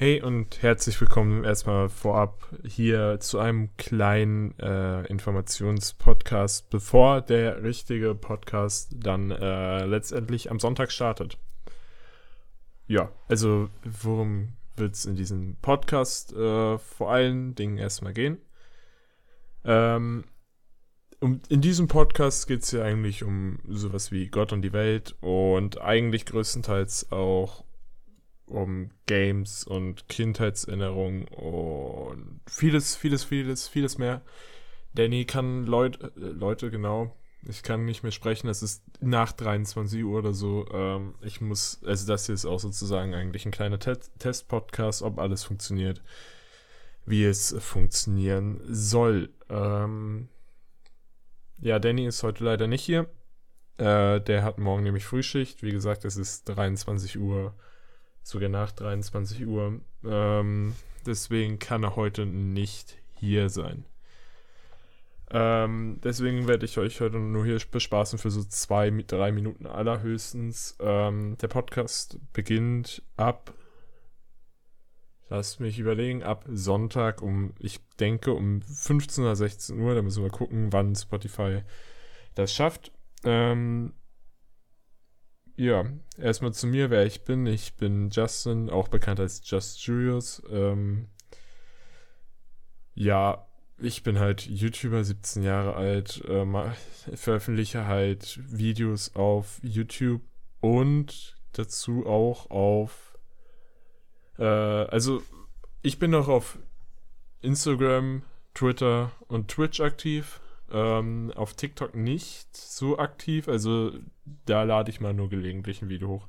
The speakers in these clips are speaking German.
Hey und herzlich willkommen erstmal vorab hier zu einem kleinen äh, Informationspodcast, bevor der richtige Podcast dann äh, letztendlich am Sonntag startet. Ja, also worum wird es in diesem Podcast äh, vor allen Dingen erstmal gehen? Ähm, um, in diesem Podcast geht es ja eigentlich um sowas wie Gott und die Welt und eigentlich größtenteils auch um Games und Kindheitserinnerungen und vieles, vieles, vieles, vieles mehr. Danny kann Leut, äh, Leute, genau, ich kann nicht mehr sprechen, es ist nach 23 Uhr oder so. Ähm, ich muss, also das hier ist auch sozusagen eigentlich ein kleiner Te Test-Podcast, ob alles funktioniert, wie es funktionieren soll. Ähm, ja, Danny ist heute leider nicht hier. Äh, der hat morgen nämlich Frühschicht. Wie gesagt, es ist 23 Uhr sogar nach 23 Uhr. Ähm, deswegen kann er heute nicht hier sein. Ähm, deswegen werde ich euch heute nur hier bespaßen für so zwei, drei Minuten allerhöchstens. Ähm, der Podcast beginnt ab, lasst mich überlegen, ab Sonntag um, ich denke, um 15 oder 16 Uhr. Da müssen wir gucken, wann Spotify das schafft. Ähm, ja, erstmal zu mir, wer ich bin. Ich bin Justin, auch bekannt als Just Julius. Ähm, ja, ich bin halt YouTuber, 17 Jahre alt, ähm, veröffentliche halt Videos auf YouTube und dazu auch auf, äh, also ich bin noch auf Instagram, Twitter und Twitch aktiv. Ähm, auf TikTok nicht so aktiv, also da lade ich mal nur gelegentlich ein Video hoch.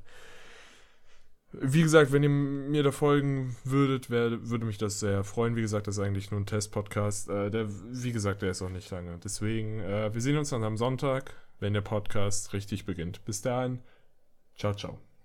Wie gesagt, wenn ihr mir da folgen würdet, wär, würde mich das sehr freuen. Wie gesagt, das ist eigentlich nur ein Test-Podcast. Äh, der, wie gesagt, der ist auch nicht lange. Deswegen, äh, wir sehen uns dann am Sonntag, wenn der Podcast richtig beginnt. Bis dahin, ciao, ciao.